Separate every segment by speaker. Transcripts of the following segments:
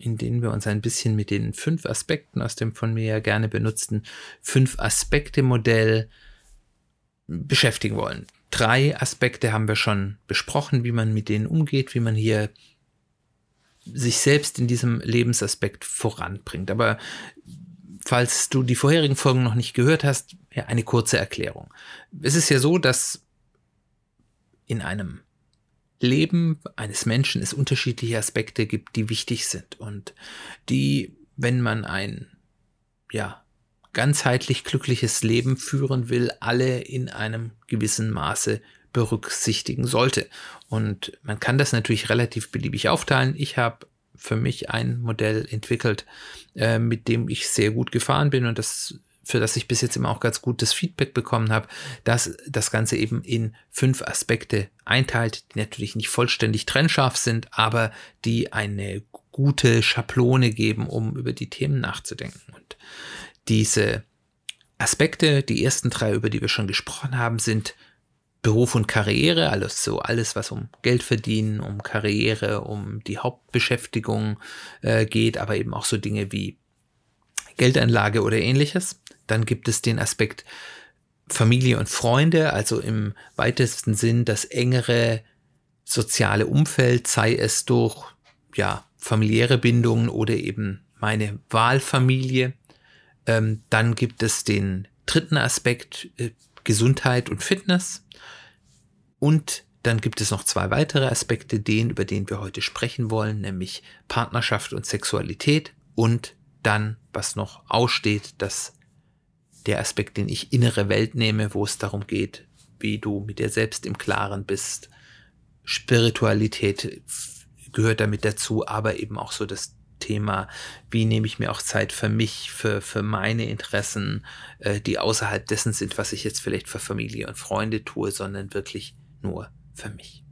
Speaker 1: in denen wir uns ein bisschen mit den fünf Aspekten aus dem von mir ja gerne benutzten fünf Aspekte Modell beschäftigen wollen. Drei Aspekte haben wir schon besprochen, wie man mit denen umgeht, wie man hier sich selbst in diesem Lebensaspekt voranbringt. Aber falls du die vorherigen Folgen noch nicht gehört hast, ja, eine kurze Erklärung. Es ist ja so, dass in einem Leben eines Menschen es unterschiedliche Aspekte gibt, die wichtig sind und die, wenn man ein, ja, ganzheitlich glückliches Leben führen will, alle in einem gewissen Maße berücksichtigen sollte. Und man kann das natürlich relativ beliebig aufteilen. Ich habe für mich ein Modell entwickelt, äh, mit dem ich sehr gut gefahren bin und das für das ich bis jetzt immer auch ganz gutes Feedback bekommen habe, dass das Ganze eben in fünf Aspekte einteilt, die natürlich nicht vollständig trennscharf sind, aber die eine gute Schablone geben, um über die Themen nachzudenken. Und diese Aspekte, die ersten drei, über die wir schon gesprochen haben, sind Beruf und Karriere, alles so, alles, was um Geld verdienen, um Karriere, um die Hauptbeschäftigung äh, geht, aber eben auch so Dinge wie Geldanlage oder ähnliches. Dann gibt es den Aspekt Familie und Freunde, also im weitesten Sinn das engere soziale Umfeld, sei es durch ja, familiäre Bindungen oder eben meine Wahlfamilie. Ähm, dann gibt es den dritten Aspekt äh, Gesundheit und Fitness. Und dann gibt es noch zwei weitere Aspekte, den, über den wir heute sprechen wollen, nämlich Partnerschaft und Sexualität und dann, was noch aussteht, dass der Aspekt, den ich innere Welt nehme, wo es darum geht, wie du mit dir selbst im Klaren bist. Spiritualität gehört damit dazu, aber eben auch so das Thema, wie nehme ich mir auch Zeit für mich, für, für meine Interessen, äh, die außerhalb dessen sind, was ich jetzt vielleicht für Familie und Freunde tue, sondern wirklich nur für mich.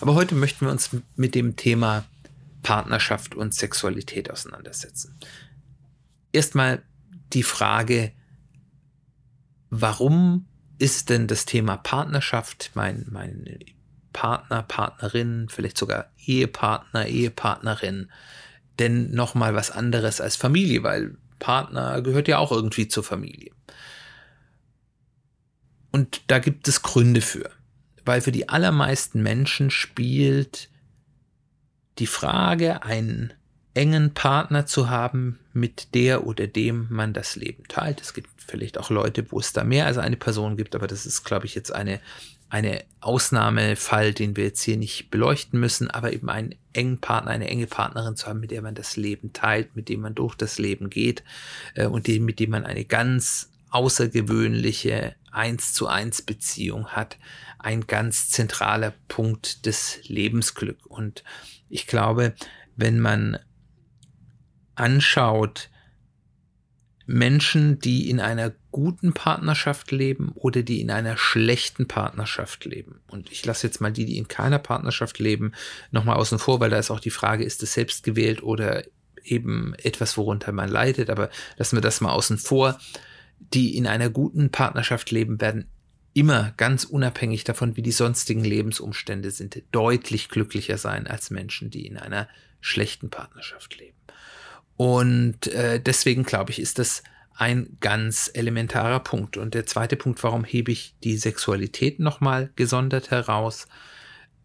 Speaker 1: Aber heute möchten wir uns mit dem Thema Partnerschaft und Sexualität auseinandersetzen. Erstmal die Frage, warum ist denn das Thema Partnerschaft, mein, mein Partner, Partnerin, vielleicht sogar Ehepartner, Ehepartnerin, denn nochmal was anderes als Familie, weil Partner gehört ja auch irgendwie zur Familie. Und da gibt es Gründe für weil für die allermeisten Menschen spielt die Frage, einen engen Partner zu haben, mit der oder dem man das Leben teilt. Es gibt vielleicht auch Leute, wo es da mehr als eine Person gibt, aber das ist, glaube ich, jetzt eine, eine Ausnahmefall, den wir jetzt hier nicht beleuchten müssen, aber eben einen engen Partner, eine enge Partnerin zu haben, mit der man das Leben teilt, mit dem man durch das Leben geht äh, und dem, mit dem man eine ganz außergewöhnliche eins zu eins Beziehung hat, ein ganz zentraler Punkt des Lebensglück. Und ich glaube, wenn man anschaut, Menschen, die in einer guten Partnerschaft leben oder die in einer schlechten Partnerschaft leben. Und ich lasse jetzt mal die, die in keiner Partnerschaft leben, nochmal außen vor, weil da ist auch die Frage, ist es selbst gewählt oder eben etwas, worunter man leidet. Aber lassen wir das mal außen vor die in einer guten Partnerschaft leben, werden immer ganz unabhängig davon, wie die sonstigen Lebensumstände sind, deutlich glücklicher sein als Menschen, die in einer schlechten Partnerschaft leben. Und äh, deswegen glaube ich, ist das ein ganz elementarer Punkt. Und der zweite Punkt, warum hebe ich die Sexualität nochmal gesondert heraus?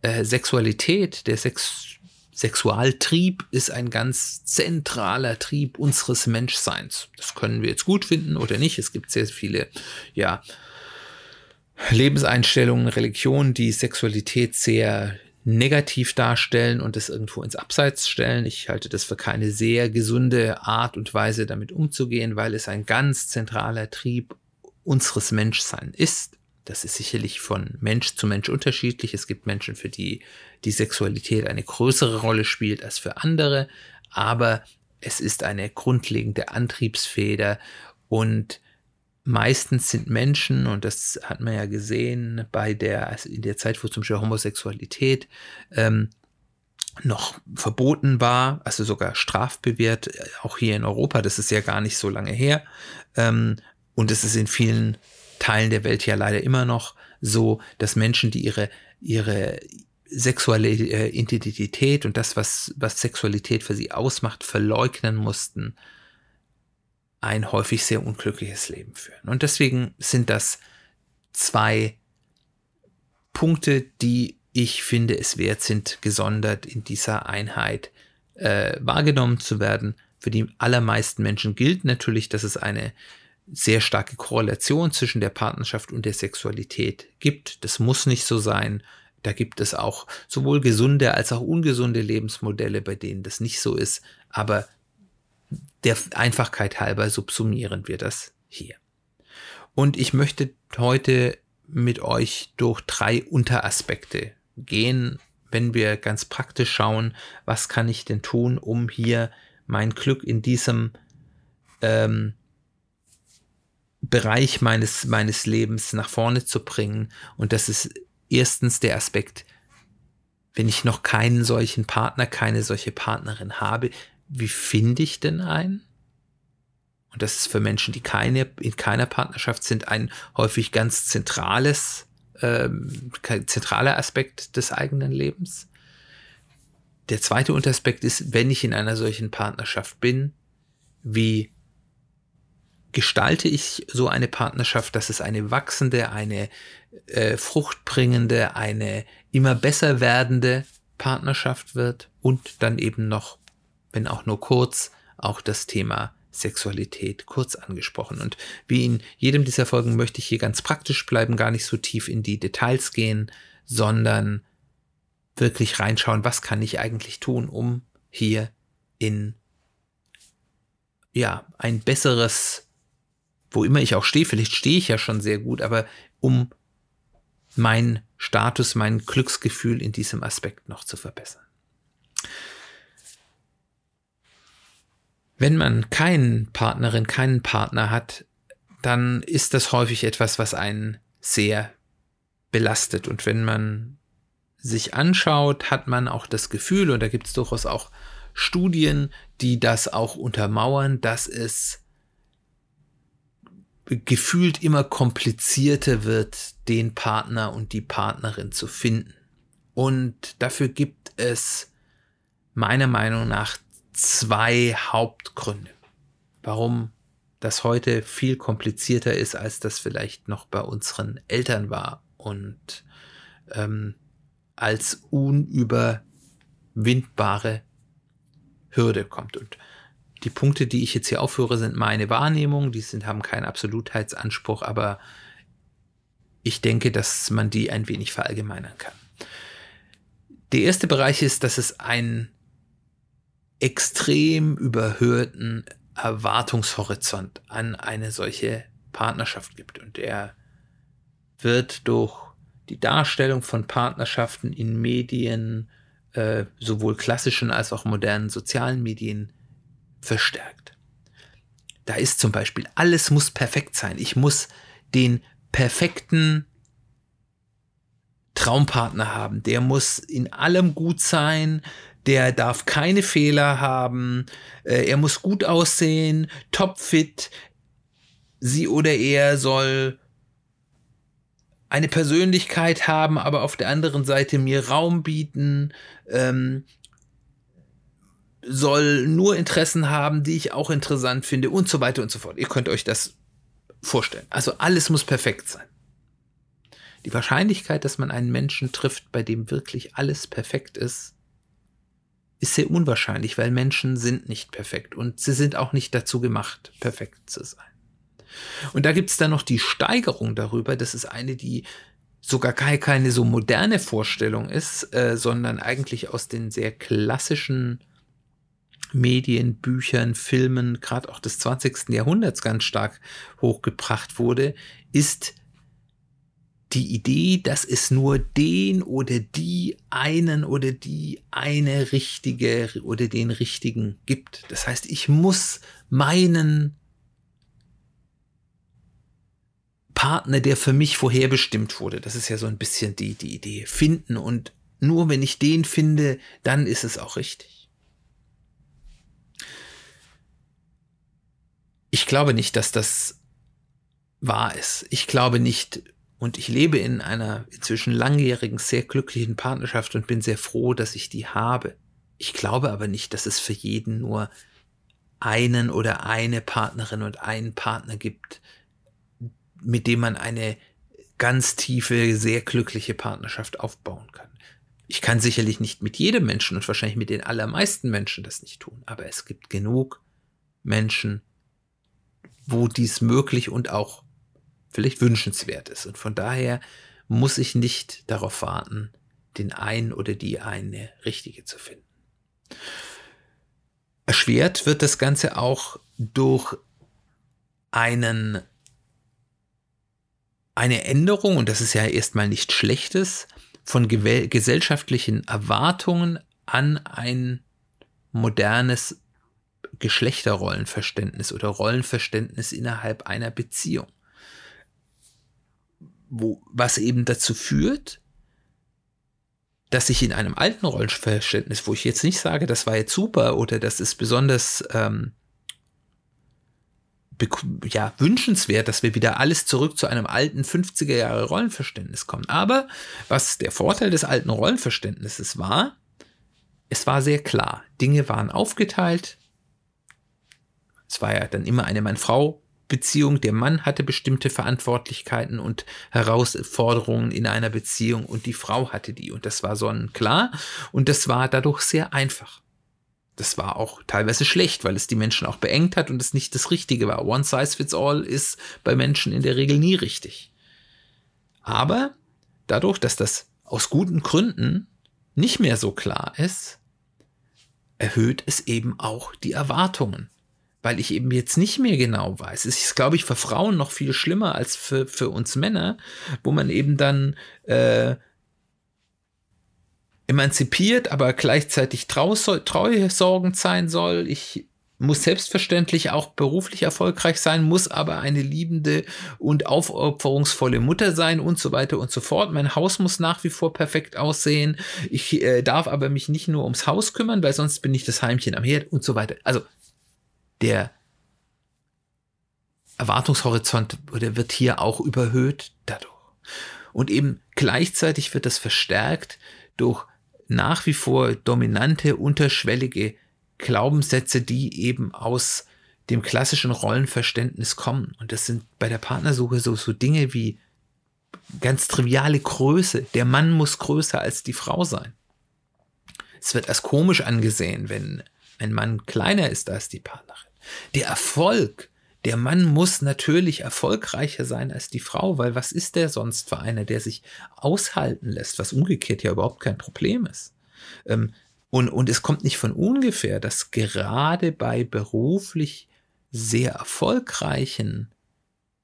Speaker 1: Äh, Sexualität, der Sex Sexualtrieb ist ein ganz zentraler Trieb unseres Menschseins. Das können wir jetzt gut finden oder nicht. Es gibt sehr viele, ja, Lebenseinstellungen, Religionen, die Sexualität sehr negativ darstellen und es irgendwo ins Abseits stellen. Ich halte das für keine sehr gesunde Art und Weise, damit umzugehen, weil es ein ganz zentraler Trieb unseres Menschseins ist. Das ist sicherlich von Mensch zu Mensch unterschiedlich. Es gibt Menschen, für die die Sexualität eine größere Rolle spielt als für andere. aber es ist eine grundlegende Antriebsfeder und meistens sind Menschen, und das hat man ja gesehen bei der, also in der Zeit, wo zum Beispiel Homosexualität ähm, noch verboten war, also sogar strafbewehrt, auch hier in Europa, das ist ja gar nicht so lange her. Ähm, und es ist in vielen Teilen der Welt ja leider immer noch so, dass Menschen, die ihre, ihre sexuelle äh, Identität und das, was, was Sexualität für sie ausmacht, verleugnen mussten, ein häufig sehr unglückliches Leben führen. Und deswegen sind das zwei Punkte, die ich finde es wert sind, gesondert in dieser Einheit äh, wahrgenommen zu werden. Für die allermeisten Menschen gilt natürlich, dass es eine sehr starke Korrelation zwischen der Partnerschaft und der Sexualität gibt. Das muss nicht so sein. Da gibt es auch sowohl gesunde als auch ungesunde Lebensmodelle, bei denen das nicht so ist. Aber der Einfachkeit halber subsumieren wir das hier. Und ich möchte heute mit euch durch drei Unteraspekte gehen, wenn wir ganz praktisch schauen, was kann ich denn tun, um hier mein Glück in diesem ähm, Bereich meines, meines Lebens nach vorne zu bringen. Und das ist erstens der Aspekt, wenn ich noch keinen solchen Partner, keine solche Partnerin habe, wie finde ich denn einen? Und das ist für Menschen, die keine, in keiner Partnerschaft sind, ein häufig ganz zentrales, ähm, zentraler Aspekt des eigenen Lebens. Der zweite Unteraspekt ist, wenn ich in einer solchen Partnerschaft bin, wie gestalte ich so eine Partnerschaft, dass es eine wachsende, eine äh, fruchtbringende, eine immer besser werdende Partnerschaft wird und dann eben noch wenn auch nur kurz, auch das Thema Sexualität kurz angesprochen. Und wie in jedem dieser Folgen möchte ich hier ganz praktisch bleiben, gar nicht so tief in die Details gehen, sondern wirklich reinschauen, was kann ich eigentlich tun, um hier in ja, ein besseres, wo immer ich auch stehe, vielleicht stehe ich ja schon sehr gut, aber um mein Status, mein Glücksgefühl in diesem Aspekt noch zu verbessern. Wenn man keinen Partnerin, keinen Partner hat, dann ist das häufig etwas, was einen sehr belastet. Und wenn man sich anschaut, hat man auch das Gefühl, und da gibt es durchaus auch Studien, die das auch untermauern, dass es gefühlt immer komplizierter wird, den Partner und die Partnerin zu finden. Und dafür gibt es meiner Meinung nach zwei Hauptgründe, warum das heute viel komplizierter ist, als das vielleicht noch bei unseren Eltern war und ähm, als unüberwindbare Hürde kommt. Und die Punkte, die ich jetzt hier aufführe, sind meine Wahrnehmung, die sind, haben keinen Absolutheitsanspruch, aber ich denke, dass man die ein wenig verallgemeinern kann. Der erste Bereich ist, dass es ein extrem überhöhten Erwartungshorizont an eine solche Partnerschaft gibt. Und er wird durch die Darstellung von Partnerschaften in Medien, äh, sowohl klassischen als auch modernen sozialen Medien, verstärkt. Da ist zum Beispiel, alles muss perfekt sein. Ich muss den perfekten Traumpartner haben. Der muss in allem gut sein, der darf keine Fehler haben, äh, er muss gut aussehen, topfit, sie oder er soll eine Persönlichkeit haben, aber auf der anderen Seite mir Raum bieten, ähm, soll nur Interessen haben, die ich auch interessant finde und so weiter und so fort. Ihr könnt euch das vorstellen. Also alles muss perfekt sein. Die Wahrscheinlichkeit, dass man einen Menschen trifft, bei dem wirklich alles perfekt ist, ist sehr unwahrscheinlich, weil Menschen sind nicht perfekt und sie sind auch nicht dazu gemacht, perfekt zu sein. Und da gibt es dann noch die Steigerung darüber, das ist eine, die sogar keine so moderne Vorstellung ist, äh, sondern eigentlich aus den sehr klassischen Medien, Büchern, Filmen, gerade auch des 20. Jahrhunderts ganz stark hochgebracht wurde, ist die Idee, dass es nur den oder die einen oder die eine richtige oder den richtigen gibt. Das heißt, ich muss meinen Partner, der für mich vorherbestimmt wurde, das ist ja so ein bisschen die, die Idee, finden und nur wenn ich den finde, dann ist es auch richtig. Ich glaube nicht, dass das wahr ist. Ich glaube nicht, und ich lebe in einer inzwischen langjährigen, sehr glücklichen Partnerschaft und bin sehr froh, dass ich die habe. Ich glaube aber nicht, dass es für jeden nur einen oder eine Partnerin und einen Partner gibt, mit dem man eine ganz tiefe, sehr glückliche Partnerschaft aufbauen kann. Ich kann sicherlich nicht mit jedem Menschen und wahrscheinlich mit den allermeisten Menschen das nicht tun, aber es gibt genug Menschen, wo dies möglich und auch vielleicht wünschenswert ist. Und von daher muss ich nicht darauf warten, den einen oder die eine richtige zu finden. Erschwert wird das Ganze auch durch einen, eine Änderung, und das ist ja erstmal nichts Schlechtes, von gesellschaftlichen Erwartungen an ein modernes Geschlechterrollenverständnis oder Rollenverständnis innerhalb einer Beziehung wo, was eben dazu führt, dass ich in einem alten Rollenverständnis, wo ich jetzt nicht sage, das war jetzt super oder das ist besonders ähm, ja, wünschenswert, dass wir wieder alles zurück zu einem alten 50er Jahre Rollenverständnis kommen. Aber was der Vorteil des alten Rollenverständnisses war, es war sehr klar. Dinge waren aufgeteilt. Es war ja dann immer eine Mann-Frau Beziehung. Der Mann hatte bestimmte Verantwortlichkeiten und Herausforderungen in einer Beziehung und die Frau hatte die. Und das war sonnenklar und das war dadurch sehr einfach. Das war auch teilweise schlecht, weil es die Menschen auch beengt hat und es nicht das Richtige war. One size fits all ist bei Menschen in der Regel nie richtig. Aber dadurch, dass das aus guten Gründen nicht mehr so klar ist, erhöht es eben auch die Erwartungen weil ich eben jetzt nicht mehr genau weiß. Es ist, glaube ich, für Frauen noch viel schlimmer als für, für uns Männer, wo man eben dann äh, emanzipiert, aber gleichzeitig treusorgend sein soll. Ich muss selbstverständlich auch beruflich erfolgreich sein, muss aber eine liebende und aufopferungsvolle Mutter sein und so weiter und so fort. Mein Haus muss nach wie vor perfekt aussehen. Ich äh, darf aber mich nicht nur ums Haus kümmern, weil sonst bin ich das Heimchen am Herd und so weiter. Also der Erwartungshorizont oder wird hier auch überhöht dadurch. Und eben gleichzeitig wird das verstärkt durch nach wie vor dominante, unterschwellige Glaubenssätze, die eben aus dem klassischen Rollenverständnis kommen. Und das sind bei der Partnersuche so, so Dinge wie ganz triviale Größe. Der Mann muss größer als die Frau sein. Es wird als komisch angesehen, wenn ein Mann kleiner ist als die Partnerin. Der Erfolg, der Mann muss natürlich erfolgreicher sein als die Frau, weil was ist der sonst für einer, der sich aushalten lässt, was umgekehrt ja überhaupt kein Problem ist. Ähm, und, und es kommt nicht von ungefähr, dass gerade bei beruflich sehr erfolgreichen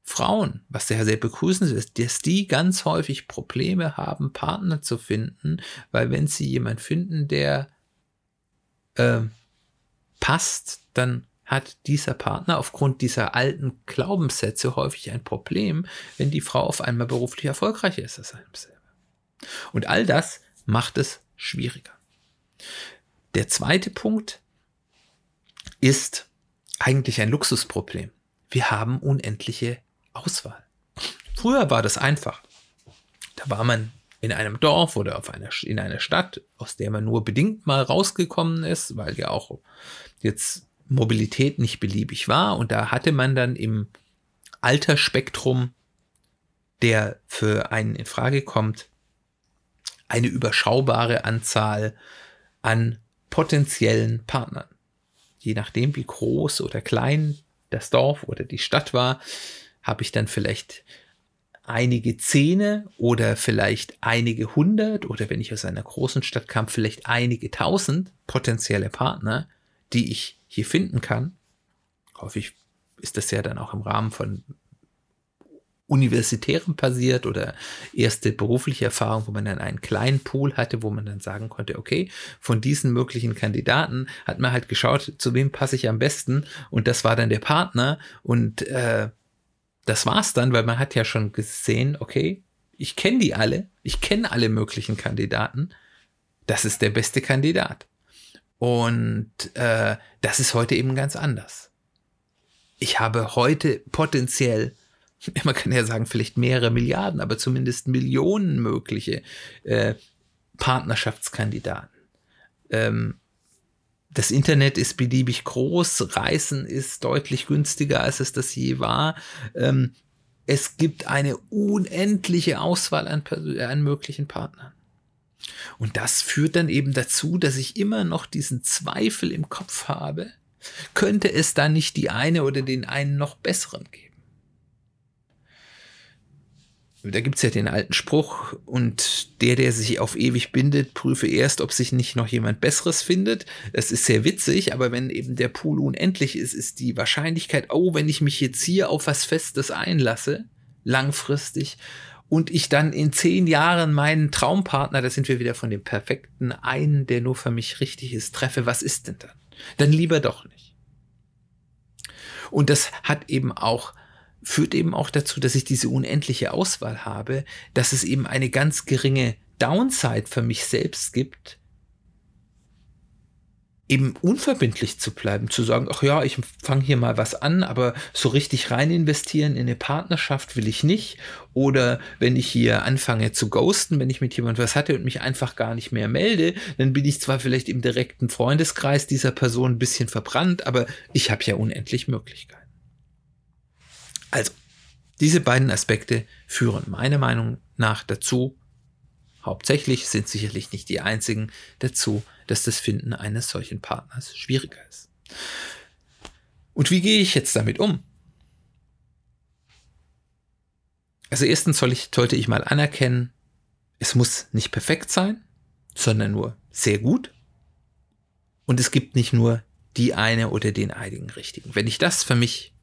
Speaker 1: Frauen, was sehr, sehr begrüßend ist, dass die ganz häufig Probleme haben, Partner zu finden, weil wenn sie jemanden finden, der äh, passt, dann hat dieser Partner aufgrund dieser alten Glaubenssätze häufig ein Problem, wenn die Frau auf einmal beruflich erfolgreicher ist als einem selber. Und all das macht es schwieriger. Der zweite Punkt ist eigentlich ein Luxusproblem. Wir haben unendliche Auswahl. Früher war das einfach. Da war man in einem Dorf oder auf einer, in einer Stadt, aus der man nur bedingt mal rausgekommen ist, weil ja auch jetzt Mobilität nicht beliebig war. Und da hatte man dann im Altersspektrum, der für einen in Frage kommt, eine überschaubare Anzahl an potenziellen Partnern. Je nachdem, wie groß oder klein das Dorf oder die Stadt war, habe ich dann vielleicht einige Zehne oder vielleicht einige hundert oder wenn ich aus einer großen Stadt kam, vielleicht einige tausend potenzielle Partner, die ich hier finden kann. Häufig ist das ja dann auch im Rahmen von universitärem passiert oder erste berufliche Erfahrung, wo man dann einen kleinen Pool hatte, wo man dann sagen konnte, okay, von diesen möglichen Kandidaten hat man halt geschaut, zu wem passe ich am besten und das war dann der Partner und äh, das war's dann, weil man hat ja schon gesehen, okay, ich kenne die alle, ich kenne alle möglichen Kandidaten, das ist der beste Kandidat. Und äh, das ist heute eben ganz anders. Ich habe heute potenziell man kann ja sagen, vielleicht mehrere Milliarden, aber zumindest Millionen mögliche äh, Partnerschaftskandidaten. Ähm, das Internet ist beliebig groß, Reisen ist deutlich günstiger, als es das je war. Ähm, es gibt eine unendliche Auswahl an, an möglichen Partnern. Und das führt dann eben dazu, dass ich immer noch diesen Zweifel im Kopf habe, könnte es da nicht die eine oder den einen noch besseren geben? da gibt es ja den alten Spruch, und der, der sich auf ewig bindet, prüfe erst, ob sich nicht noch jemand Besseres findet. Das ist sehr witzig, aber wenn eben der Pool unendlich ist, ist die Wahrscheinlichkeit, oh, wenn ich mich jetzt hier auf was Festes einlasse, langfristig, und ich dann in zehn Jahren meinen Traumpartner, da sind wir wieder von dem perfekten einen, der nur für mich richtig ist, treffe, was ist denn dann? Dann lieber doch nicht. Und das hat eben auch führt eben auch dazu, dass ich diese unendliche Auswahl habe, dass es eben eine ganz geringe Downside für mich selbst gibt, eben unverbindlich zu bleiben, zu sagen, ach ja, ich fange hier mal was an, aber so richtig rein investieren in eine Partnerschaft will ich nicht. Oder wenn ich hier anfange zu ghosten, wenn ich mit jemandem was hatte und mich einfach gar nicht mehr melde, dann bin ich zwar vielleicht im direkten Freundeskreis dieser Person ein bisschen verbrannt, aber ich habe ja unendlich Möglichkeiten. Also, diese beiden Aspekte führen meiner Meinung nach dazu, hauptsächlich sind sicherlich nicht die einzigen, dazu, dass das Finden eines solchen Partners schwieriger ist. Und wie gehe ich jetzt damit um? Also erstens soll ich, sollte ich mal anerkennen, es muss nicht perfekt sein, sondern nur sehr gut. Und es gibt nicht nur die eine oder den einigen richtigen. Wenn ich das für mich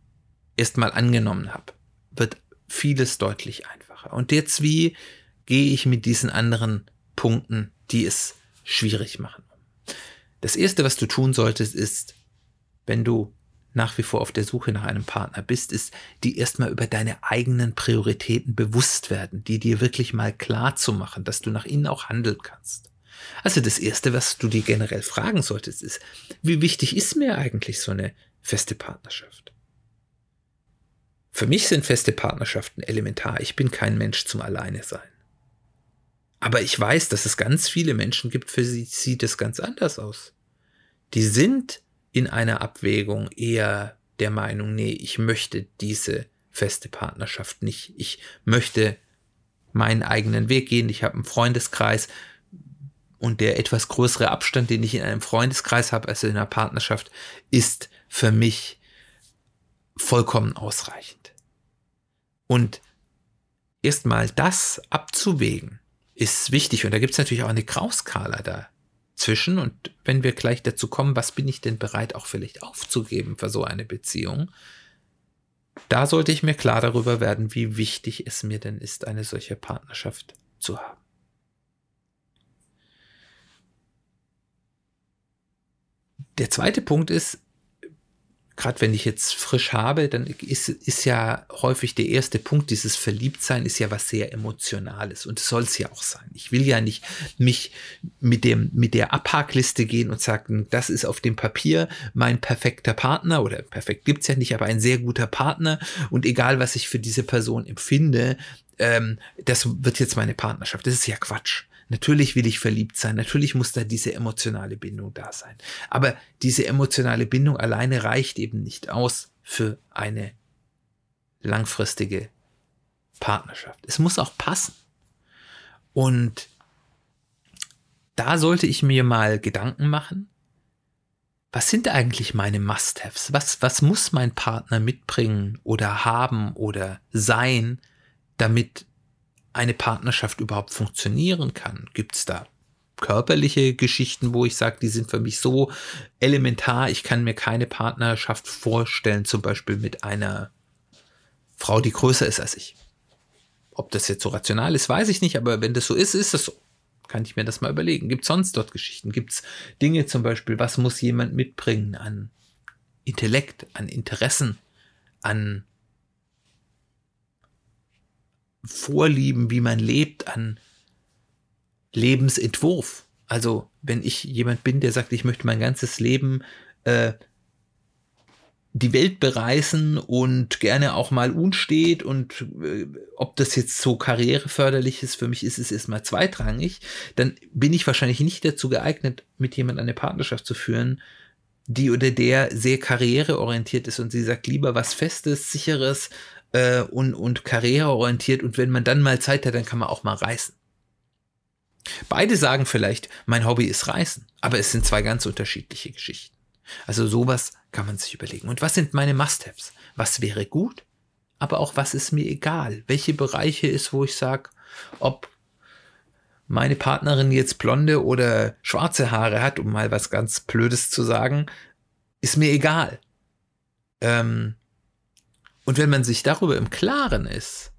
Speaker 1: erstmal angenommen habe, wird vieles deutlich einfacher. Und jetzt, wie gehe ich mit diesen anderen Punkten, die es schwierig machen? Das erste, was du tun solltest, ist, wenn du nach wie vor auf der Suche nach einem Partner bist, ist, die erstmal über deine eigenen Prioritäten bewusst werden, die dir wirklich mal klar zu machen, dass du nach ihnen auch handeln kannst. Also das erste, was du dir generell fragen solltest, ist, wie wichtig ist mir eigentlich so eine feste Partnerschaft? Für mich sind feste Partnerschaften elementar. Ich bin kein Mensch zum Alleine sein. Aber ich weiß, dass es ganz viele Menschen gibt, für sie sieht es ganz anders aus. Die sind in einer Abwägung eher der Meinung, nee, ich möchte diese feste Partnerschaft nicht. Ich möchte meinen eigenen Weg gehen. Ich habe einen Freundeskreis und der etwas größere Abstand, den ich in einem Freundeskreis habe, also in einer Partnerschaft, ist für mich vollkommen ausreichend. Und erstmal das abzuwägen, ist wichtig. Und da gibt es natürlich auch eine Grauskala dazwischen. Und wenn wir gleich dazu kommen, was bin ich denn bereit auch vielleicht aufzugeben für so eine Beziehung, da sollte ich mir klar darüber werden, wie wichtig es mir denn ist, eine solche Partnerschaft zu haben. Der zweite Punkt ist, gerade wenn ich jetzt frisch habe, dann ist, ist ja häufig der erste Punkt, dieses Verliebtsein ist ja was sehr Emotionales und soll es ja auch sein. Ich will ja nicht mich mit dem, mit der Abhakliste gehen und sagen, das ist auf dem Papier mein perfekter Partner oder perfekt gibt's ja nicht, aber ein sehr guter Partner und egal was ich für diese Person empfinde, ähm, das wird jetzt meine Partnerschaft. Das ist ja Quatsch. Natürlich will ich verliebt sein, natürlich muss da diese emotionale Bindung da sein. Aber diese emotionale Bindung alleine reicht eben nicht aus für eine langfristige Partnerschaft. Es muss auch passen. Und da sollte ich mir mal Gedanken machen, was sind eigentlich meine Must-Haves? Was, was muss mein Partner mitbringen oder haben oder sein, damit eine Partnerschaft überhaupt funktionieren kann? Gibt es da körperliche Geschichten, wo ich sage, die sind für mich so elementar, ich kann mir keine Partnerschaft vorstellen, zum Beispiel mit einer Frau, die größer ist als ich. Ob das jetzt so rational ist, weiß ich nicht, aber wenn das so ist, ist das so. Kann ich mir das mal überlegen. Gibt es sonst dort Geschichten? Gibt es Dinge zum Beispiel, was muss jemand mitbringen an Intellekt, an Interessen, an Vorlieben, wie man lebt, an Lebensentwurf. Also wenn ich jemand bin, der sagt, ich möchte mein ganzes Leben äh, die Welt bereisen und gerne auch mal unstet und äh, ob das jetzt so karriereförderlich ist, für mich ist es erstmal zweitrangig, dann bin ich wahrscheinlich nicht dazu geeignet, mit jemand eine Partnerschaft zu führen, die oder der sehr karriereorientiert ist und sie sagt lieber was Festes, Sicheres äh, und, und karriereorientiert und wenn man dann mal Zeit hat, dann kann man auch mal reisen. Beide sagen vielleicht, mein Hobby ist Reisen, aber es sind zwei ganz unterschiedliche Geschichten. Also sowas kann man sich überlegen. Und was sind meine Must-Haves? Was wäre gut, aber auch was ist mir egal? Welche Bereiche ist, wo ich sage, ob meine Partnerin jetzt blonde oder schwarze Haare hat, um mal was ganz Blödes zu sagen, ist mir egal. Ähm, und wenn man sich darüber im Klaren ist,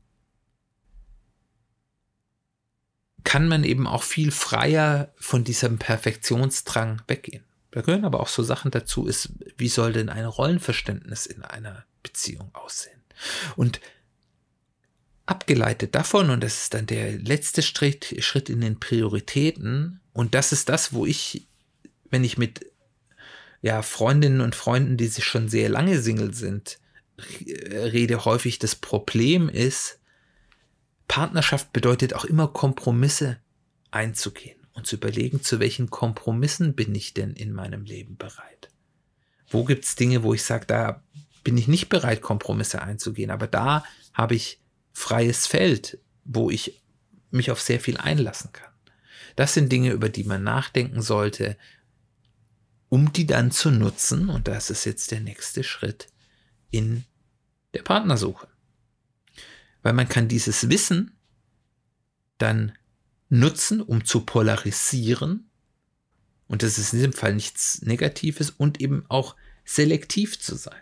Speaker 1: kann man eben auch viel freier von diesem Perfektionsdrang weggehen. Da gehören aber auch so Sachen dazu, ist, wie soll denn ein Rollenverständnis in einer Beziehung aussehen? Und abgeleitet davon, und das ist dann der letzte Schritt, Schritt in den Prioritäten, und das ist das, wo ich, wenn ich mit ja, Freundinnen und Freunden, die sich schon sehr lange Single sind, rede, häufig das Problem ist, Partnerschaft bedeutet auch immer Kompromisse einzugehen und zu überlegen, zu welchen Kompromissen bin ich denn in meinem Leben bereit. Wo gibt es Dinge, wo ich sage, da bin ich nicht bereit, Kompromisse einzugehen, aber da habe ich freies Feld, wo ich mich auf sehr viel einlassen kann. Das sind Dinge, über die man nachdenken sollte, um die dann zu nutzen, und das ist jetzt der nächste Schritt in der Partnersuche. Weil man kann dieses Wissen dann nutzen, um zu polarisieren. Und das ist in diesem Fall nichts Negatives und eben auch selektiv zu sein.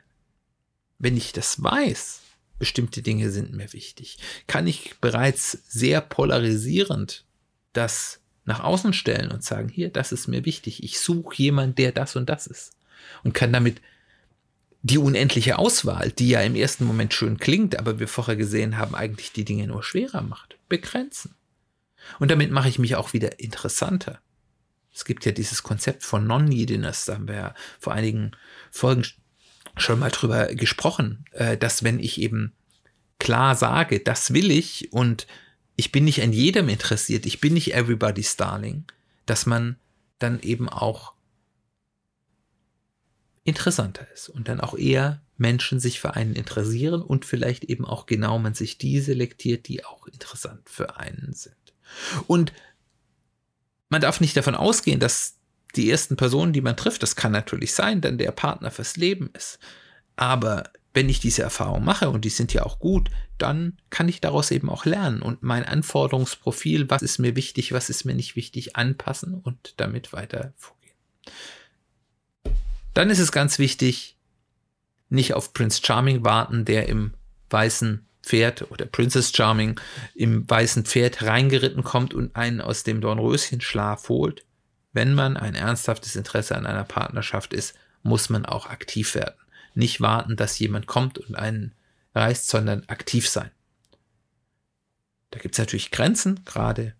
Speaker 1: Wenn ich das weiß, bestimmte Dinge sind mir wichtig, kann ich bereits sehr polarisierend das nach außen stellen und sagen, hier, das ist mir wichtig. Ich suche jemanden, der das und das ist. Und kann damit die unendliche Auswahl, die ja im ersten Moment schön klingt, aber wir vorher gesehen haben, eigentlich die Dinge nur schwerer macht, begrenzen. Und damit mache ich mich auch wieder interessanter. Es gibt ja dieses Konzept von Non-Neediness, da haben wir ja vor einigen Folgen schon mal drüber gesprochen, äh, dass wenn ich eben klar sage, das will ich und ich bin nicht an jedem interessiert, ich bin nicht everybody's darling, dass man dann eben auch interessanter ist und dann auch eher Menschen sich für einen interessieren und vielleicht eben auch genau man sich die selektiert, die auch interessant für einen sind. Und man darf nicht davon ausgehen, dass die ersten Personen, die man trifft, das kann natürlich sein, dann der Partner fürs Leben ist. Aber wenn ich diese Erfahrung mache und die sind ja auch gut, dann kann ich daraus eben auch lernen und mein Anforderungsprofil, was ist mir wichtig, was ist mir nicht wichtig, anpassen und damit weiter vorgehen. Dann ist es ganz wichtig, nicht auf Prince Charming warten, der im weißen Pferd oder Princess Charming im weißen Pferd reingeritten kommt und einen aus dem Dornröschenschlaf holt. Wenn man ein ernsthaftes Interesse an einer Partnerschaft ist, muss man auch aktiv werden. Nicht warten, dass jemand kommt und einen reißt, sondern aktiv sein. Da gibt es natürlich Grenzen, gerade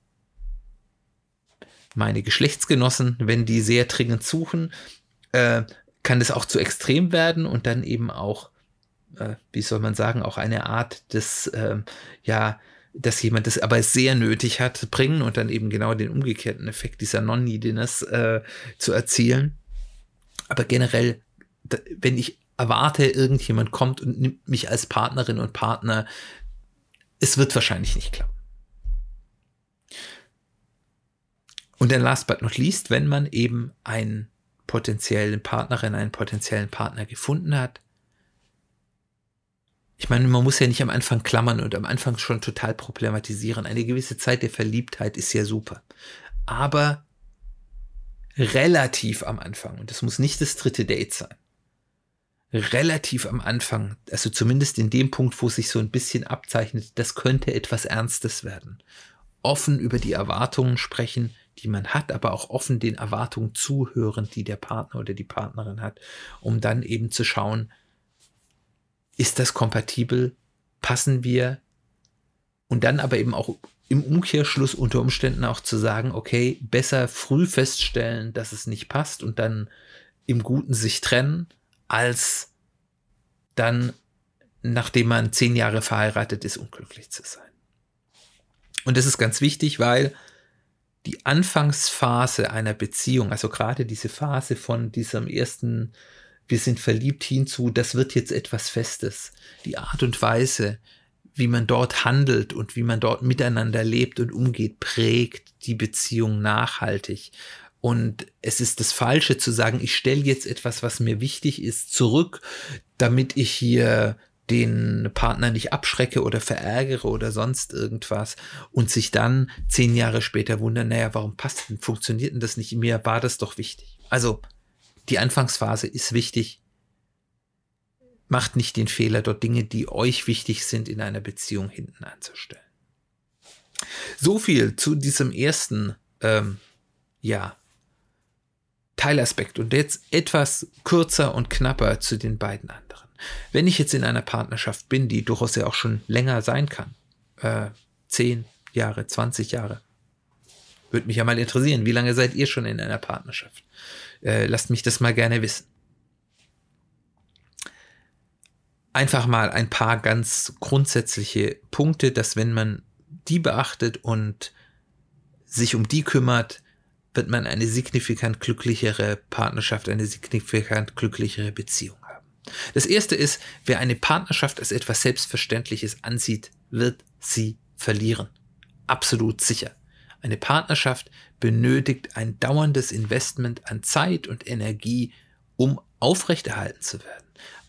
Speaker 1: meine Geschlechtsgenossen, wenn die sehr dringend suchen, äh, kann das auch zu extrem werden und dann eben auch äh, wie soll man sagen, auch eine Art des, ähm, ja, dass jemand das aber sehr nötig hat, bringen und dann eben genau den umgekehrten Effekt dieser Non-Neediness äh, zu erzielen. Aber generell, wenn ich erwarte, irgendjemand kommt und nimmt mich als Partnerin und Partner, es wird wahrscheinlich nicht klappen. Und dann last but not least, wenn man eben einen potenziellen Partnerin, einen potenziellen Partner gefunden hat, ich meine, man muss ja nicht am Anfang klammern und am Anfang schon total problematisieren. Eine gewisse Zeit der Verliebtheit ist ja super. Aber relativ am Anfang, und das muss nicht das dritte Date sein, relativ am Anfang, also zumindest in dem Punkt, wo sich so ein bisschen abzeichnet, das könnte etwas Ernstes werden. Offen über die Erwartungen sprechen, die man hat, aber auch offen den Erwartungen zuhören, die der Partner oder die Partnerin hat, um dann eben zu schauen, ist das kompatibel, passen wir und dann aber eben auch im Umkehrschluss unter Umständen auch zu sagen, okay, besser früh feststellen, dass es nicht passt und dann im Guten sich trennen, als dann, nachdem man zehn Jahre verheiratet ist, unglücklich zu sein. Und das ist ganz wichtig, weil die Anfangsphase einer Beziehung, also gerade diese Phase von diesem ersten, wir sind verliebt hinzu, das wird jetzt etwas Festes. Die Art und Weise, wie man dort handelt und wie man dort miteinander lebt und umgeht, prägt die Beziehung nachhaltig. Und es ist das Falsche zu sagen, ich stelle jetzt etwas, was mir wichtig ist, zurück, damit ich hier den Partner nicht abschrecke oder verärgere oder sonst irgendwas und sich dann zehn Jahre später wundern, naja, warum passt denn, funktioniert denn das nicht? Mir war das doch wichtig. Also, die Anfangsphase ist wichtig, macht nicht den Fehler, dort Dinge, die euch wichtig sind, in einer Beziehung hinten anzustellen. So viel zu diesem ersten, ähm, ja, Teilaspekt und jetzt etwas kürzer und knapper zu den beiden anderen. Wenn ich jetzt in einer Partnerschaft bin, die durchaus ja auch schon länger sein kann, äh, 10 Jahre, 20 Jahre, würde mich ja mal interessieren, wie lange seid ihr schon in einer Partnerschaft? Äh, lasst mich das mal gerne wissen. einfach mal ein paar ganz grundsätzliche Punkte, dass wenn man die beachtet und sich um die kümmert, wird man eine signifikant glücklichere Partnerschaft, eine signifikant glücklichere Beziehung. Das erste ist, wer eine Partnerschaft als etwas Selbstverständliches ansieht, wird sie verlieren. Absolut sicher. Eine Partnerschaft benötigt ein dauerndes Investment an Zeit und Energie, um aufrechterhalten zu werden.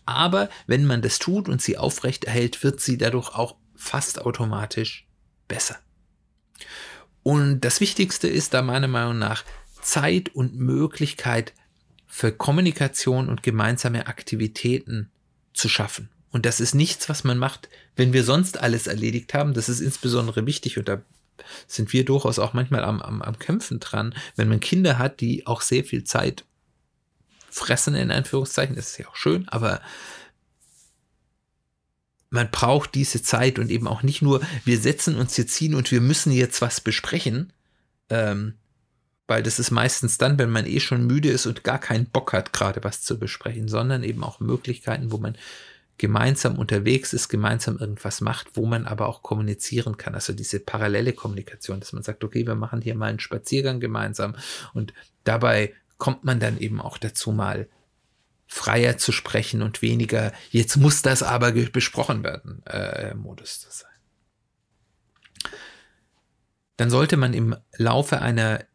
Speaker 1: Aber wenn man das tut und sie aufrechterhält, wird sie dadurch auch fast automatisch besser. Und das Wichtigste ist da meiner Meinung nach Zeit und Möglichkeit für Kommunikation und gemeinsame Aktivitäten zu schaffen. Und das ist nichts, was man macht, wenn wir sonst alles erledigt haben. Das ist insbesondere wichtig und da sind wir durchaus auch manchmal am, am, am Kämpfen dran, wenn man Kinder hat, die auch sehr viel Zeit fressen, in Anführungszeichen, das ist ja auch schön, aber man braucht diese Zeit und eben auch nicht nur, wir setzen uns jetzt hin und wir müssen jetzt was besprechen, ähm, weil das ist meistens dann, wenn man eh schon müde ist und gar keinen Bock hat, gerade was zu besprechen, sondern eben auch Möglichkeiten, wo man gemeinsam unterwegs ist, gemeinsam irgendwas macht, wo man aber auch kommunizieren kann. Also diese parallele Kommunikation, dass man sagt, okay, wir machen hier mal einen Spaziergang gemeinsam und dabei kommt man dann eben auch dazu, mal freier zu sprechen und weniger, jetzt muss das aber besprochen werden, äh, Modus zu sein. Dann sollte man im Laufe einer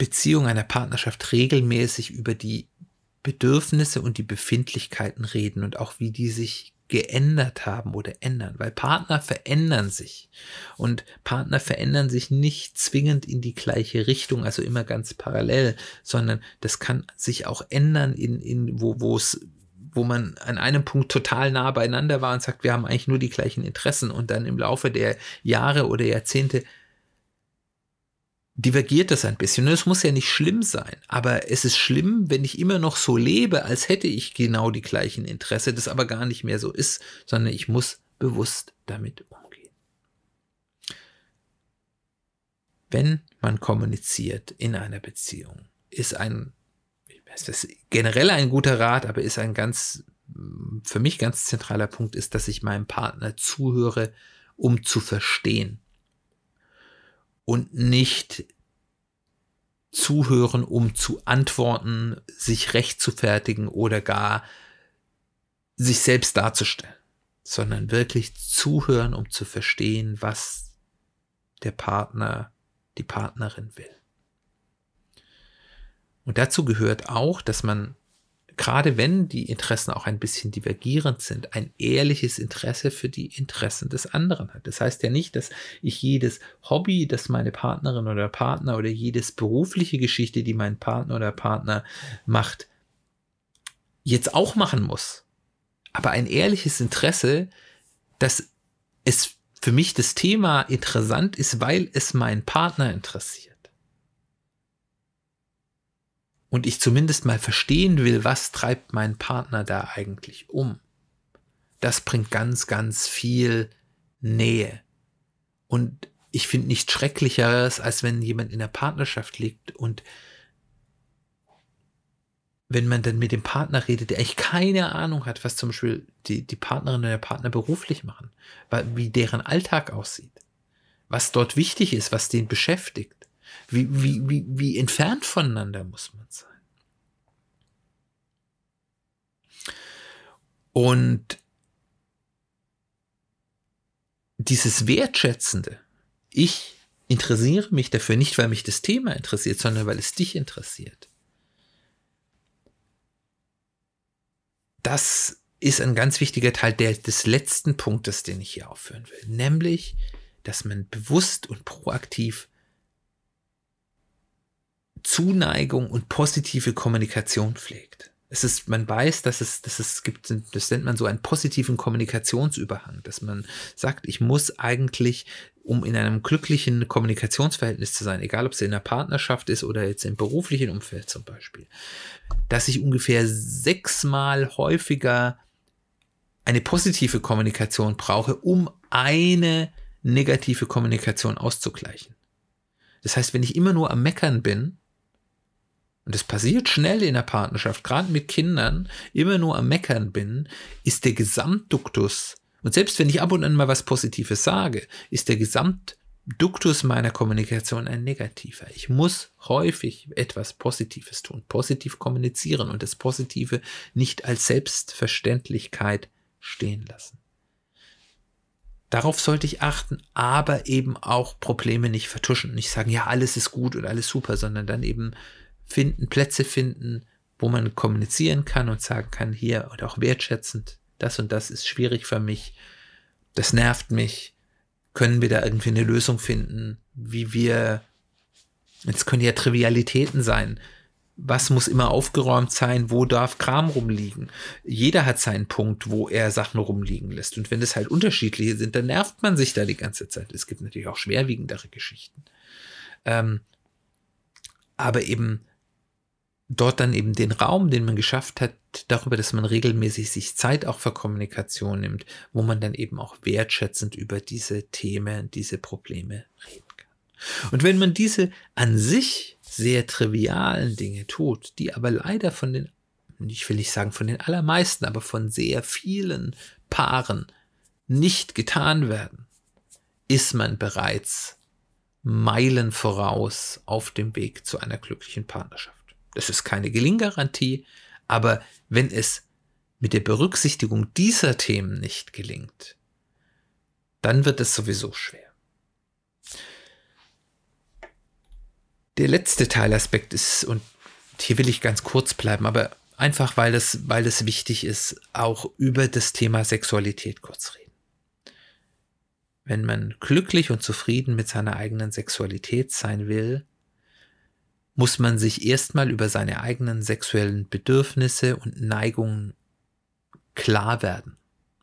Speaker 1: Beziehung, einer Partnerschaft regelmäßig über die Bedürfnisse und die Befindlichkeiten reden und auch wie die sich geändert haben oder ändern, weil Partner verändern sich und Partner verändern sich nicht zwingend in die gleiche Richtung, also immer ganz parallel, sondern das kann sich auch ändern in, in wo, wo es wo man an einem Punkt total nah beieinander war und sagt, wir haben eigentlich nur die gleichen Interessen und dann im Laufe der Jahre oder Jahrzehnte divergiert das ein bisschen. Und es muss ja nicht schlimm sein, aber es ist schlimm, wenn ich immer noch so lebe, als hätte ich genau die gleichen Interesse, das aber gar nicht mehr so ist, sondern ich muss bewusst damit umgehen. Wenn man kommuniziert in einer Beziehung, ist ein, das ist generell ein guter Rat, aber ist ein ganz, für mich ganz zentraler Punkt ist, dass ich meinem Partner zuhöre, um zu verstehen und nicht zuhören, um zu antworten, sich rechtfertigen oder gar sich selbst darzustellen, sondern wirklich zuhören, um zu verstehen, was der Partner, die Partnerin will. Und dazu gehört auch, dass man gerade wenn die Interessen auch ein bisschen divergierend sind, ein ehrliches Interesse für die Interessen des anderen hat. Das heißt ja nicht, dass ich jedes Hobby, das meine Partnerin oder Partner oder jedes berufliche Geschichte, die mein Partner oder Partner macht, jetzt auch machen muss. Aber ein ehrliches Interesse, dass es für mich das Thema interessant ist, weil es meinen Partner interessiert. Und ich zumindest mal verstehen will, was treibt mein Partner da eigentlich um. Das bringt ganz, ganz viel Nähe. Und ich finde nichts Schrecklicheres, als wenn jemand in der Partnerschaft liegt und wenn man dann mit dem Partner redet, der eigentlich keine Ahnung hat, was zum Beispiel die, die Partnerin oder der Partner beruflich machen, wie deren Alltag aussieht, was dort wichtig ist, was den beschäftigt, wie, wie, wie, wie entfernt voneinander muss man sein. Und dieses Wertschätzende, ich interessiere mich dafür nicht, weil mich das Thema interessiert, sondern weil es dich interessiert. Das ist ein ganz wichtiger Teil der, des letzten Punktes, den ich hier aufführen will, nämlich, dass man bewusst und proaktiv Zuneigung und positive Kommunikation pflegt es ist, man weiß, dass es, dass es gibt, das nennt man so einen positiven Kommunikationsüberhang, dass man sagt, ich muss eigentlich, um in einem glücklichen Kommunikationsverhältnis zu sein, egal ob es in einer Partnerschaft ist oder jetzt im beruflichen Umfeld zum Beispiel, dass ich ungefähr sechsmal häufiger eine positive Kommunikation brauche, um eine negative Kommunikation auszugleichen. Das heißt, wenn ich immer nur am Meckern bin, und das passiert schnell in der Partnerschaft, gerade mit Kindern, immer nur am Meckern bin, ist der Gesamtduktus, und selbst wenn ich ab und an mal was Positives sage, ist der Gesamtduktus meiner Kommunikation ein negativer. Ich muss häufig etwas Positives tun, positiv kommunizieren und das Positive nicht als Selbstverständlichkeit stehen lassen. Darauf sollte ich achten, aber eben auch Probleme nicht vertuschen. Nicht sagen, ja, alles ist gut und alles super, sondern dann eben finden, Plätze finden, wo man kommunizieren kann und sagen kann, hier und auch wertschätzend, das und das ist schwierig für mich, das nervt mich, können wir da irgendwie eine Lösung finden, wie wir, es können ja Trivialitäten sein, was muss immer aufgeräumt sein, wo darf Kram rumliegen. Jeder hat seinen Punkt, wo er Sachen rumliegen lässt. Und wenn das halt unterschiedliche sind, dann nervt man sich da die ganze Zeit. Es gibt natürlich auch schwerwiegendere Geschichten. Ähm, aber eben dort dann eben den Raum, den man geschafft hat, darüber, dass man regelmäßig sich Zeit auch für Kommunikation nimmt, wo man dann eben auch wertschätzend über diese Themen, diese Probleme reden kann. Und wenn man diese an sich sehr trivialen Dinge tut, die aber leider von den, ich will nicht sagen von den allermeisten, aber von sehr vielen Paaren nicht getan werden, ist man bereits Meilen voraus auf dem Weg zu einer glücklichen Partnerschaft. Das ist keine Gelinggarantie, aber wenn es mit der Berücksichtigung dieser Themen nicht gelingt, dann wird es sowieso schwer. Der letzte Teilaspekt ist, und hier will ich ganz kurz bleiben, aber einfach weil es, weil es wichtig ist, auch über das Thema Sexualität kurz reden. Wenn man glücklich und zufrieden mit seiner eigenen Sexualität sein will, muss man sich erstmal über seine eigenen sexuellen Bedürfnisse und Neigungen klar werden.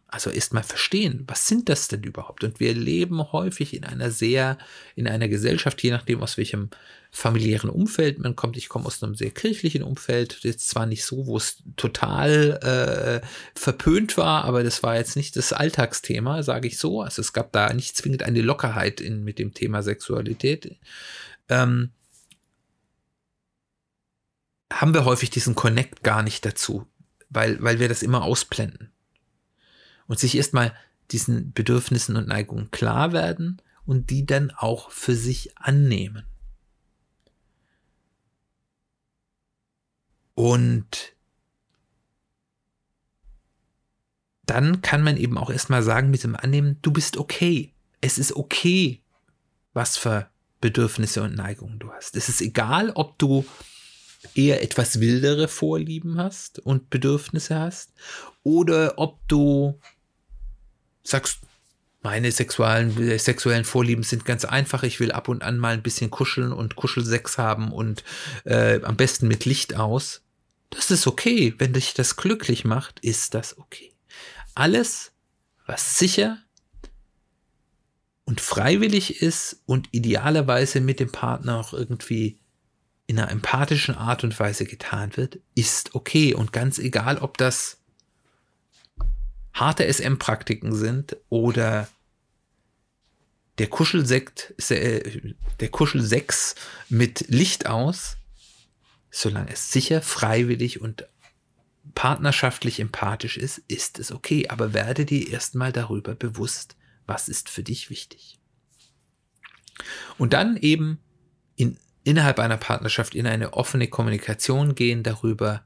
Speaker 1: Also erstmal verstehen, was sind das denn überhaupt? Und wir leben häufig in einer sehr, in einer Gesellschaft, je nachdem aus welchem familiären Umfeld man kommt. Ich komme aus einem sehr kirchlichen Umfeld, jetzt zwar nicht so, wo es total äh, verpönt war, aber das war jetzt nicht das Alltagsthema, sage ich so. Also es gab da nicht zwingend eine Lockerheit in, mit dem Thema Sexualität. Ähm, haben wir häufig diesen Connect gar nicht dazu, weil, weil wir das immer ausblenden. Und sich erstmal diesen Bedürfnissen und Neigungen klar werden und die dann auch für sich annehmen. Und dann kann man eben auch erstmal sagen mit dem Annehmen, du bist okay. Es ist okay, was für Bedürfnisse und Neigungen du hast. Es ist egal, ob du eher etwas wildere Vorlieben hast und Bedürfnisse hast oder ob du sagst, meine sexuellen, sexuellen Vorlieben sind ganz einfach. Ich will ab und an mal ein bisschen kuscheln und Kuschelsex haben und äh, am besten mit Licht aus. Das ist okay. Wenn dich das glücklich macht, ist das okay. Alles, was sicher und freiwillig ist und idealerweise mit dem Partner auch irgendwie in einer empathischen Art und Weise getan wird, ist okay. Und ganz egal, ob das harte SM-Praktiken sind oder der Kuschelsekt, äh, der Kuschelsex mit Licht aus, solange es sicher, freiwillig und partnerschaftlich empathisch ist, ist es okay. Aber werde dir erstmal darüber bewusst, was ist für dich wichtig. Und dann eben in, innerhalb einer Partnerschaft in eine offene Kommunikation gehen darüber,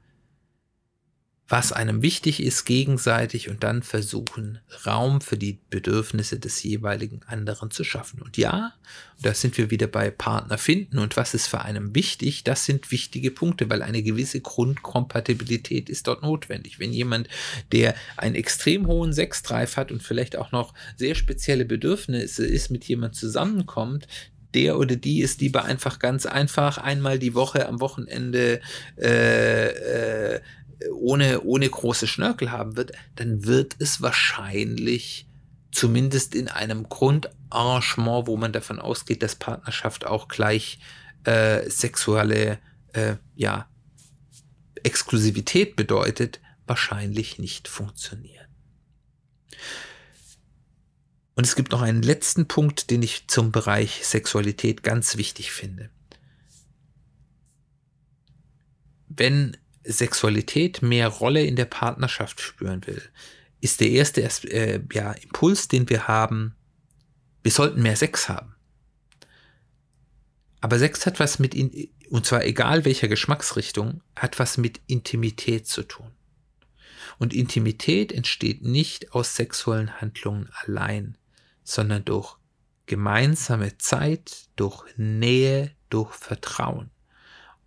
Speaker 1: was einem wichtig ist gegenseitig und dann versuchen, Raum für die Bedürfnisse des jeweiligen anderen zu schaffen. Und ja, da sind wir wieder bei Partner finden und was ist für einem wichtig, das sind wichtige Punkte, weil eine gewisse Grundkompatibilität ist dort notwendig. Wenn jemand, der einen extrem hohen Sexdrive hat und vielleicht auch noch sehr spezielle Bedürfnisse ist, mit jemand zusammenkommt, der oder die ist lieber einfach ganz einfach einmal die Woche am Wochenende äh, äh, ohne, ohne große Schnörkel haben wird, dann wird es wahrscheinlich zumindest in einem Grundarrangement, wo man davon ausgeht, dass Partnerschaft auch gleich äh, sexuelle äh, ja, Exklusivität bedeutet, wahrscheinlich nicht funktionieren. Und es gibt noch einen letzten Punkt, den ich zum Bereich Sexualität ganz wichtig finde. Wenn Sexualität mehr Rolle in der Partnerschaft spüren will, ist der erste äh, ja, Impuls, den wir haben, wir sollten mehr Sex haben. Aber Sex hat was mit, und zwar egal welcher Geschmacksrichtung, hat was mit Intimität zu tun. Und Intimität entsteht nicht aus sexuellen Handlungen allein, sondern durch gemeinsame Zeit, durch Nähe, durch Vertrauen.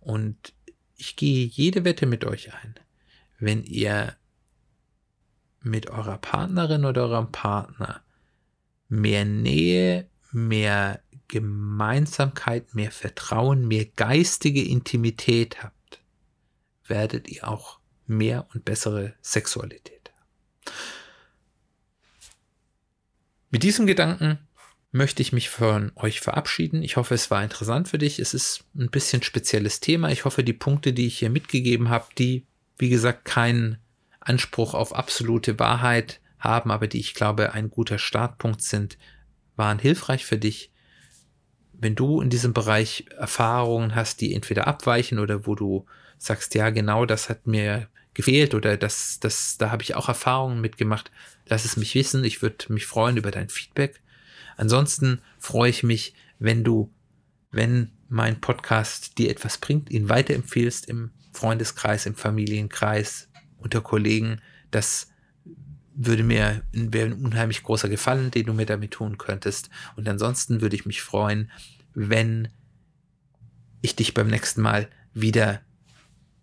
Speaker 1: Und ich gehe jede Wette mit euch ein. Wenn ihr mit eurer Partnerin oder eurem Partner mehr Nähe, mehr Gemeinsamkeit, mehr Vertrauen, mehr geistige Intimität habt, werdet ihr auch mehr und bessere Sexualität haben. Mit diesem Gedanken möchte ich mich von euch verabschieden. Ich hoffe, es war interessant für dich. Es ist ein bisschen spezielles Thema. Ich hoffe, die Punkte, die ich hier mitgegeben habe, die, wie gesagt, keinen Anspruch auf absolute Wahrheit haben, aber die ich glaube ein guter Startpunkt sind, waren hilfreich für dich. Wenn du in diesem Bereich Erfahrungen hast, die entweder abweichen oder wo du sagst, ja, genau, das hat mir gefehlt oder das, das, da habe ich auch Erfahrungen mitgemacht, lass es mich wissen. Ich würde mich freuen über dein Feedback. Ansonsten freue ich mich, wenn du, wenn mein Podcast dir etwas bringt, ihn weiterempfehlst im Freundeskreis, im Familienkreis, unter Kollegen. Das würde mir wäre ein unheimlich großer Gefallen, den du mir damit tun könntest. Und ansonsten würde ich mich freuen, wenn ich dich beim nächsten Mal wieder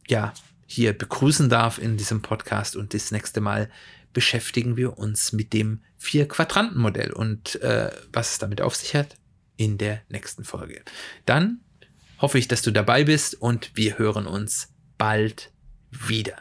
Speaker 1: ja hier begrüßen darf in diesem Podcast und das nächste Mal beschäftigen wir uns mit dem Vier-Quadranten-Modell und äh, was es damit auf sich hat in der nächsten Folge. Dann hoffe ich, dass du dabei bist und wir hören uns bald wieder.